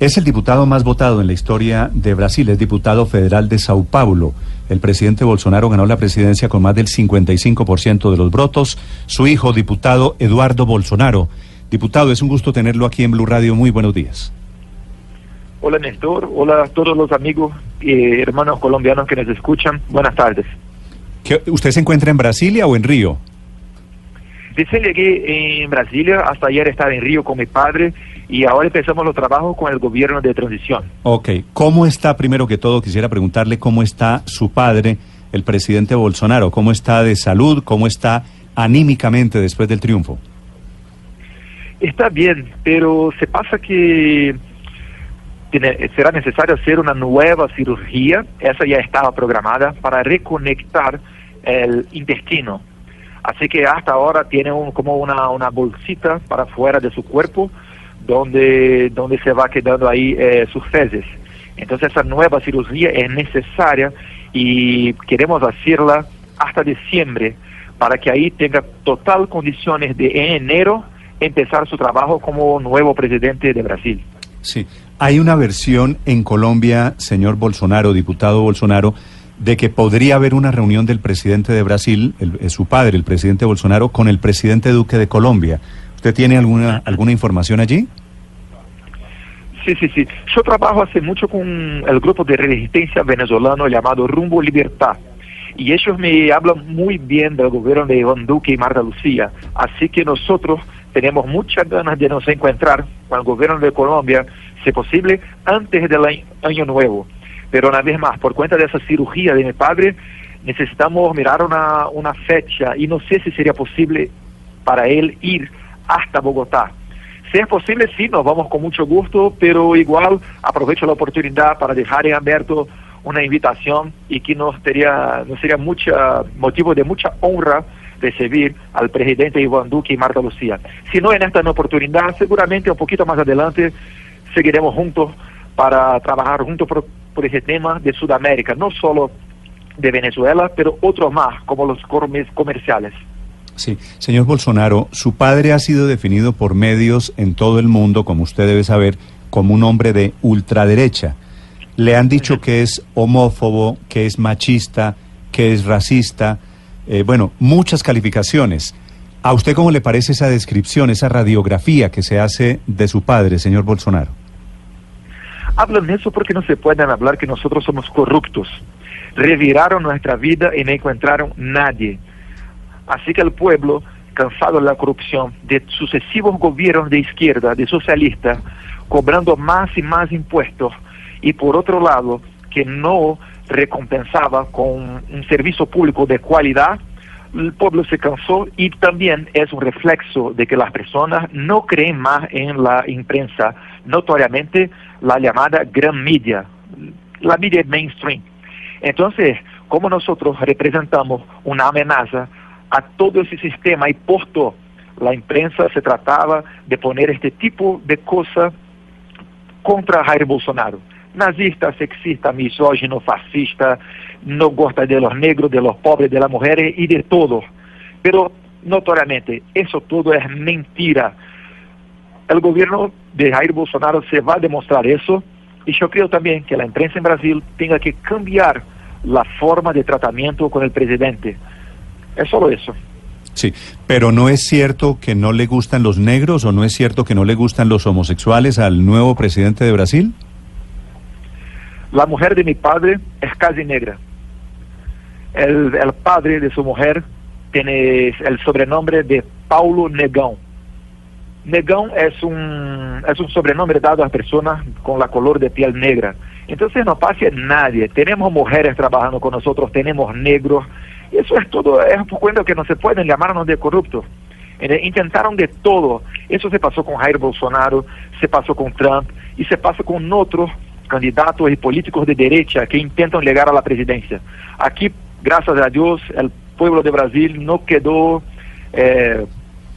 Es el diputado más votado en la historia de Brasil, es diputado federal de Sao Paulo. El presidente Bolsonaro ganó la presidencia con más del 55% de los votos. Su hijo, diputado Eduardo Bolsonaro. Diputado, es un gusto tenerlo aquí en Blue Radio. Muy buenos días. Hola Néstor, hola a todos los amigos y hermanos colombianos que nos escuchan. Buenas tardes. ¿Qué- ¿Usted se encuentra en Brasilia o en Río? Recién llegué en Brasilia, hasta ayer estaba en Río con mi padre y ahora empezamos los trabajos con el gobierno de transición. Ok. ¿Cómo está, primero que todo, quisiera preguntarle cómo está su padre, el presidente Bolsonaro? ¿Cómo está de salud? ¿Cómo está anímicamente después del triunfo? Está bien, pero se pasa que tiene- será necesario hacer una nueva cirugía, esa ya estaba programada, para reconectar el intestino. Así que hasta ahora tiene un, como una, una bolsita para fuera de su cuerpo donde, donde se va quedando ahí eh, sus feces. Entonces esa nueva cirugía es necesaria y queremos hacerla hasta diciembre para que ahí tenga total condiciones de en enero empezar su trabajo como nuevo presidente de Brasil. Sí. Hay una versión en Colombia, señor Bolsonaro, diputado Bolsonaro, de que podría haber una reunión del presidente de Brasil, el- eh, su padre, el presidente Bolsonaro, con el presidente Duque de Colombia. ¿Usted tiene alguna, alguna información allí? Sí, sí, sí. Yo trabajo hace mucho con el grupo de resistencia venezolano llamado Rumbo Libertad. Y ellos me hablan muy bien del gobierno de Iván Duque y Marta Lucía. Así que nosotros tenemos muchas ganas de nos encontrar con el gobierno de Colombia, si posible, antes del año- año nuevo. Pero una vez más, por cuenta de esa cirugía de mi padre, necesitamos mirar una, una fecha y no sé si sería posible para él ir hasta Bogotá. Si es posible, sí, nos vamos con mucho gusto, pero igual aprovecho la oportunidad para dejar en abierto una invitación y que nos sería, nos sería mucha, motivo de mucha honra recibir al presidente Iván Duque y Marta Lucía. Si no en esta oportunidad, seguramente un poquito más adelante seguiremos juntos para trabajar juntos por, por ese tema de Sudamérica, no solo de Venezuela, pero otros más, como los comer- comerciales. Sí, señor Bolsonaro, su padre ha sido definido por medios en todo el mundo, como usted debe saber, como un hombre de ultraderecha. Le han dicho que es homófobo, que es machista, que es racista, eh, bueno, muchas calificaciones. ¿A usted cómo le parece esa descripción, esa radiografía que se hace de su padre, señor Bolsonaro? Hablan eso porque no se pueden hablar que nosotros somos corruptos. Reviraron nuestra vida y no encontraron nadie. Así que el pueblo, cansado de la corrupción, de sucesivos gobiernos de izquierda, de socialistas, cobrando más y más impuestos, y por otro lado, que no recompensaba con un servicio público de calidad, el pueblo se cansó y también es un reflexo de que las personas no creen más en la imprensa, notoriamente la llamada gran media, la media mainstream. Entonces, como nosotros representamos una amenaza a todo ese sistema y puesto la imprensa se trataba de poner este tipo de cosas contra Jair Bolsonaro. Nazista, sexista, misógino, fascista, no gusta de los negros, de los pobres, de las mujeres y de todo. Pero notoriamente, eso todo es mentira. El gobierno de Jair Bolsonaro se va a demostrar eso y yo creo también que la imprensa en Brasil tenga que cambiar la forma de tratamiento con el presidente. Es solo eso. Sí, pero ¿no es cierto que no le gustan los negros o no es cierto que no le gustan los homosexuales al nuevo presidente de Brasil? La mujer de mi padre es casi negra. El, el padre de su mujer tiene el sobrenombre de Paulo Negão. Negão es un, es un sobrenombre dado a personas con la color de piel negra. Entonces no pasa nadie. Tenemos mujeres trabajando con nosotros, tenemos negros. Eso es todo, es por cuenta que no se pueden llamarnos de corruptos. Eh, Intentaron de todo. Eso se pasó con Jair Bolsonaro, se pasó con Trump y se pasa con otros candidatos y políticos de derecha que intentan llegar a la presidencia. Aquí, gracias a Dios, el pueblo de Brasil no quedó, eh,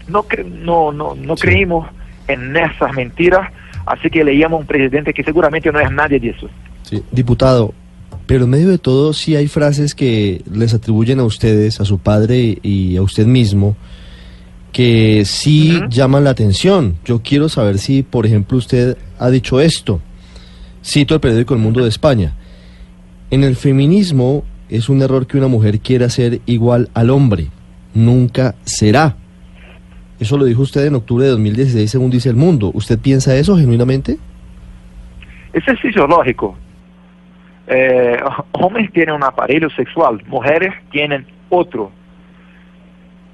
no, cre- no, no, no creímos en esas mentiras, así que leíamos un presidente que seguramente no es nadie de eso. Sí, diputado, pero en medio de todo sí hay frases que les atribuyen a ustedes, a su padre y a usted mismo, que sí llaman la atención. Yo quiero saber si, por ejemplo, usted ha dicho esto. Cito el periódico El Mundo de España. En el feminismo es un error que una mujer quiera ser igual al hombre. Nunca será. Eso lo dijo usted en octubre de 2016, según dice El Mundo. ¿Usted piensa eso genuinamente? Eso es fisiológico. Eh, hombres tienen un aparelho sexual, mujeres tienen otro.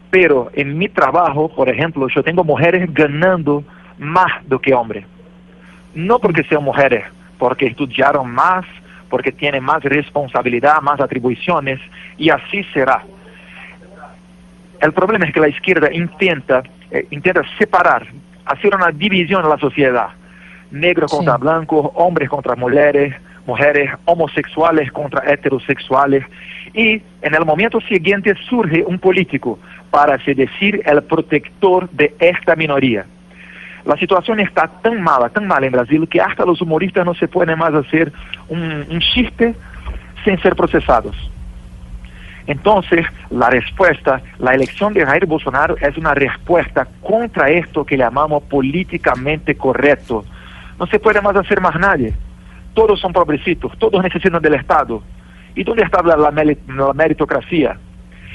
Pero en mi trabajo, por ejemplo, yo tengo mujeres ganando más do que hombres. No porque sean mujeres, porque estudiaron más, porque tienen más responsabilidad, más atribuciones, y así será. El problema es que la izquierda intenta, eh, intenta separar, hacer una división en la sociedad. Negros Sí. contra blancos, hombres contra mujeres, mujeres homosexuales contra heterosexuales. Y en el momento siguiente surge un político para se decir el protector de esta minoría. La situación está tan mala, tan mala en Brasil, que hasta los humoristas no se pueden más hacer un, un chiste sin ser procesados. Entonces, la respuesta, la elección de Jair Bolsonaro es una respuesta contra esto que llamamos políticamente correcto. No se puede más hacer más nadie. Todos son pobrecitos, todos necesitan del Estado. ¿Y dónde está la, la meli- la meritocracia?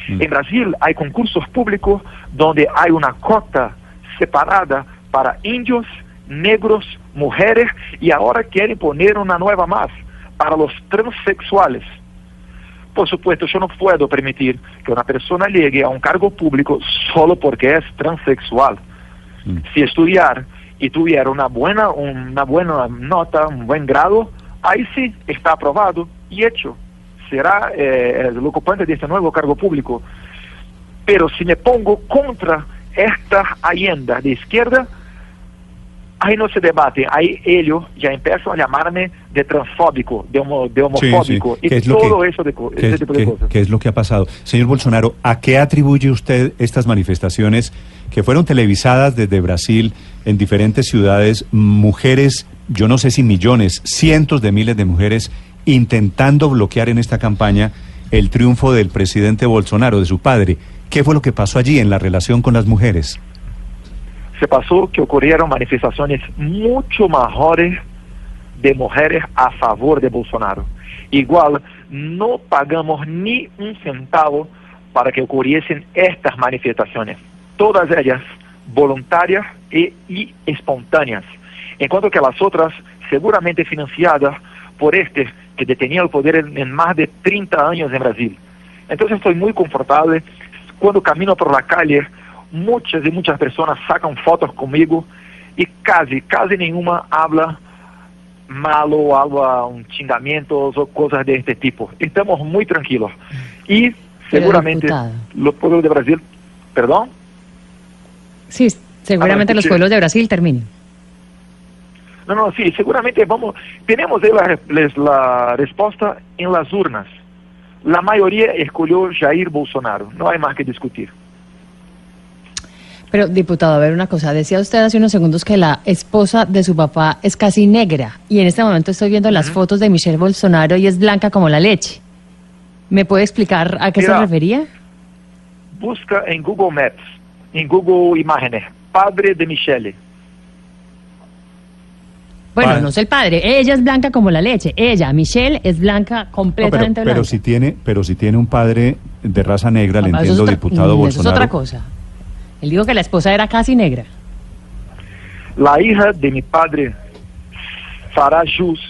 En Brasil hay concursos públicos donde hay una cota separada para indios, negros, mujeres y ahora quieren poner una nueva más para los transexuales. Por supuesto, yo no puedo permitir que una persona llegue a un cargo público solo porque es transexual. Mm. Si estudiar y tuviera una buena, una buena nota, un buen grado, ahí sí está aprobado y hecho. Será eh, el ocupante de este nuevo cargo público. Pero si me pongo contra esta agenda de izquierda, ahí no se debate, ahí ellos ya empiezan a llamarme de transfóbico, de, homo- de homofóbico Sí, sí, y es todo que- eso de, co- ¿Qué ese es, tipo de cosas. qué es lo que ha pasado? Señor Bolsonaro, ¿a qué atribuye usted estas manifestaciones que fueron televisadas desde Brasil en diferentes ciudades? Mujeres, yo no sé si millones, cientos de miles de mujeres intentando bloquear en esta campaña el triunfo del presidente Bolsonaro, de su padre. ¿Qué fue lo que pasó allí en la relación con las mujeres? Se pasó que ocurrieron manifestaciones mucho mejores de mujeres a favor de Bolsonaro. Igual, no pagamos ni un centavo para que ocurriesen estas manifestaciones. Todas ellas voluntarias e, y espontáneas. En cuanto que las otras, seguramente financiadas por este que detenía el poder en, en más de 30 años en Brasil. Entonces estoy muy confortable. Cuando camino por la calle, muchas y muchas personas sacan fotos conmigo y casi, casi ninguna habla malo, habla un chingamientos o cosas de este tipo. Estamos muy tranquilos. Y seguramente los pueblos de Brasil, perdón, Sí, seguramente los pueblos de Brasil terminen. no, no, sí, seguramente vamos, tenemos la, la respuesta en las urnas. La mayoría escogió Jair Bolsonaro, no hay más que discutir. Pero, diputado, a ver una cosa. Decía usted hace unos segundos que la esposa de su papá es casi negra. Y en este momento estoy viendo las fotos de Michelle Bolsonaro y es blanca como la leche. ¿Me puede explicar a qué se refería? Busca en Google Maps, en Google Imágenes, padre de Michelle. Bueno, Padre. no es el padre. Ella es blanca como la leche. Ella, Michelle, es blanca No, pero, completamente pero blanca. si tiene, pero si tiene un padre de raza negra, le entiendo, otra- diputado mm, Bolsonaro. Eso es otra cosa. Él dijo que la esposa era casi negra. La hija de mi padre, Farah Jus,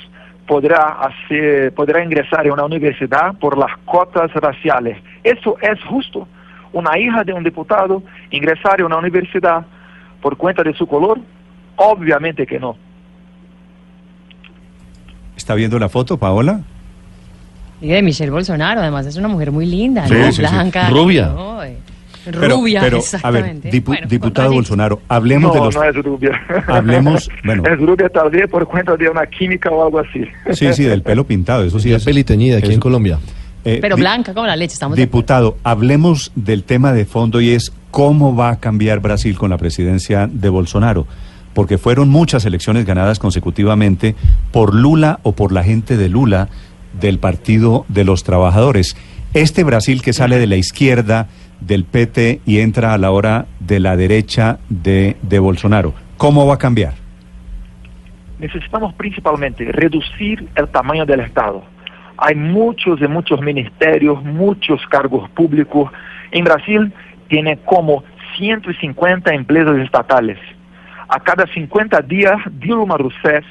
podrá, hacer, podrá ingresar en una universidad por las cotas raciales. ¿Eso es justo? Una hija de un diputado ingresar en una universidad por cuenta de su color? Obviamente que no. ¿Está viendo la foto, Paola? Y de Michelle Bolsonaro, además es una mujer muy linda, Sí, ¿no? sí, sí. Blanca. Rubia. ¿no? Eh, Rubia, pero, a ver, exactamente. dipu- Bueno, diputado Bolsonaro, hablemos de No, los... no es rubia. Hablemos, bueno. Es rubia tal vez por cuenta de una química o algo así. Sí, sí, del pelo pintado, eso sí es... peliteñida aquí en Colombia. eh, Pero blanca como la leche, estamos. Diputado, hablemos del tema de fondo y es cómo va a cambiar Brasil con la presidencia de Bolsonaro. Porque fueron muchas elecciones ganadas consecutivamente por Lula o por la gente de Lula del Partido de los Trabajadores. Este Brasil que sale de la izquierda del PT y entra a la hora de la derecha de, de Bolsonaro, ¿cómo va a cambiar? necesitamos principalmente reducir el tamaño del Estado. Hay muchos y muchos ministerios, muchos cargos públicos. En Brasil tiene como 150 empresas estatales. A cada 50 días, Dilma Rousseff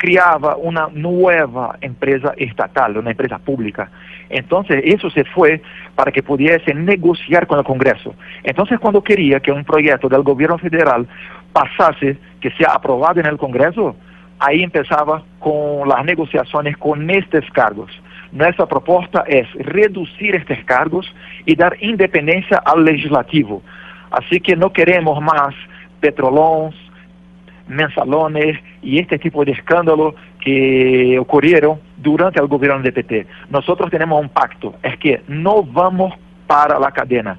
criaba una nueva empresa estatal, una empresa pública. Entonces, eso se fue para que pudiese negociar con el Congreso. Entonces, cuando quería que un proyecto del gobierno federal pasase, que sea aprobado en el Congreso, ahí empezaba con las negociaciones con estos cargos. Nuestra propuesta es reducir estos cargos y dar independencia al legislativo. Así que no queremos más petrolons, mensalones y este tipo de escándalos que ocurrieron durante el gobierno de PT. Nosotros tenemos un pacto, es que no vamos para la cadena.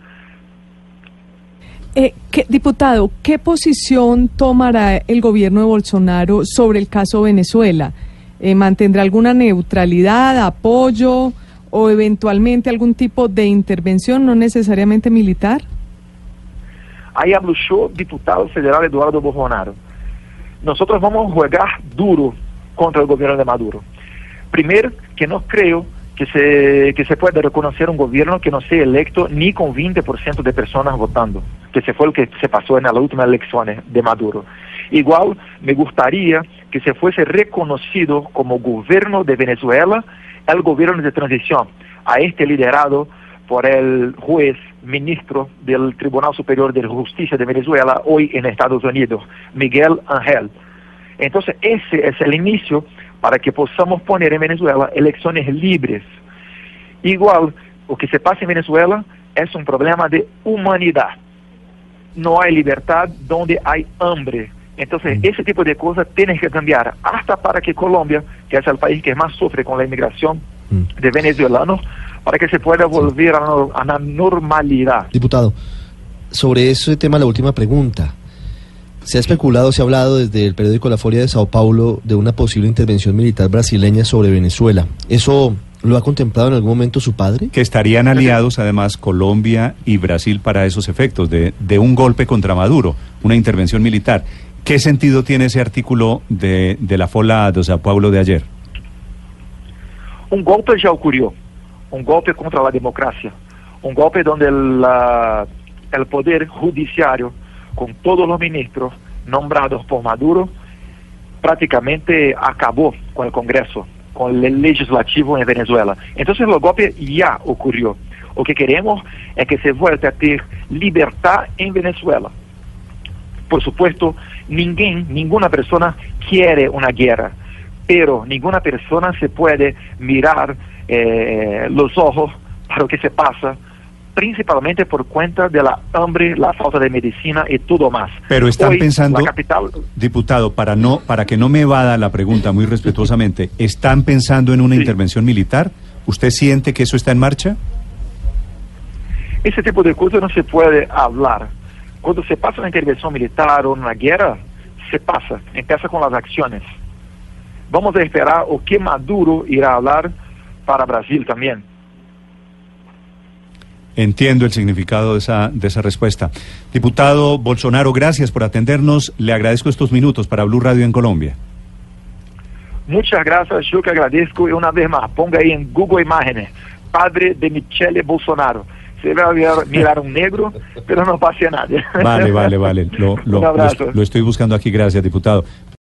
Eh, ¿qué- diputado, ¿qué posición tomará el gobierno de Bolsonaro sobre el caso Venezuela? Eh, ¿Mantendrá alguna neutralidad, apoyo o eventualmente algún tipo de intervención, no necesariamente militar? Ahí habló yo, diputado federal Eduardo Bolsonaro. Nosotros vamos a jugar duro contra el gobierno de Maduro. Primero, que no creo que se, que se pueda reconocer un gobierno que no sea electo ni con 20% de personas votando, que se fue lo que se pasó en las últimas elecciones de Maduro. Igual me gustaría que se fuese reconocido como gobierno de Venezuela el gobierno de transición, a este liderado por el juez ministro del Tribunal Superior de Justicia de Venezuela, hoy en Estados Unidos, Miguel Ángel. Entonces, ese es el inicio para que podamos poner en Venezuela elecciones libres. Igual, lo que se pasa en Venezuela es un problema de humanidad. No hay libertad donde hay hambre. Entonces, ese tipo de cosas tienen que cambiar, hasta para que Colombia, que es el país que más sufre con la inmigración de venezolanos, para que se pueda volver a, la- a la normalidad. Diputado, sobre ese tema la última pregunta. Se ha especulado, se ha hablado desde el periódico La Folia de Sao Paulo de una posible intervención militar brasileña sobre Venezuela. ¿Eso lo ha contemplado en algún momento su padre? Que estarían aliados además Colombia y Brasil para esos efectos de, de un golpe contra Maduro, una intervención militar. ¿Qué sentido tiene ese artículo de, de la Fola de Sao Paulo de ayer? Un golpe ya ocurrió, un golpe contra la democracia, un golpe donde el, poder judiciario, con todos los ministros nombrados por Maduro, prácticamente acabó con el Congreso, con el legislativo en Venezuela. Entonces el golpe ya ocurrió. Lo que queremos es que se vuelva a tener libertad en Venezuela. Por supuesto, ninguém, ninguna persona quiere una guerra, pero ninguna persona se puede mirar eh, los ojos para lo que se pasa, principalmente por cuenta de la hambre, la falta de medicina y todo más. Pero están Hoy, pensando, La capital, diputado, para no, para que no me vada la pregunta muy respetuosamente, ¿están pensando en una Sí. intervención militar? ¿Usted siente que eso está en marcha? ese tipo de cosas no se puede hablar. Cuando se pasa una intervención militar o una guerra, se pasa, empieza con las acciones. Vamos a esperar o que Maduro irá a hablar para Brasil también. Entiendo el significado de esa, de esa respuesta. Diputado Bolsonaro, gracias por atendernos. Le agradezco estos minutos para Blue Radio en Colombia. Muchas gracias, yo que agradezco y una vez más, ponga ahí en Google Imágenes, padre de Michele Bolsonaro. Se va a mirar, mirar un negro, pero no pasa nada. Vale, vale, vale. Lo, lo- Un lo- lo estoy buscando aquí. Gracias, diputado.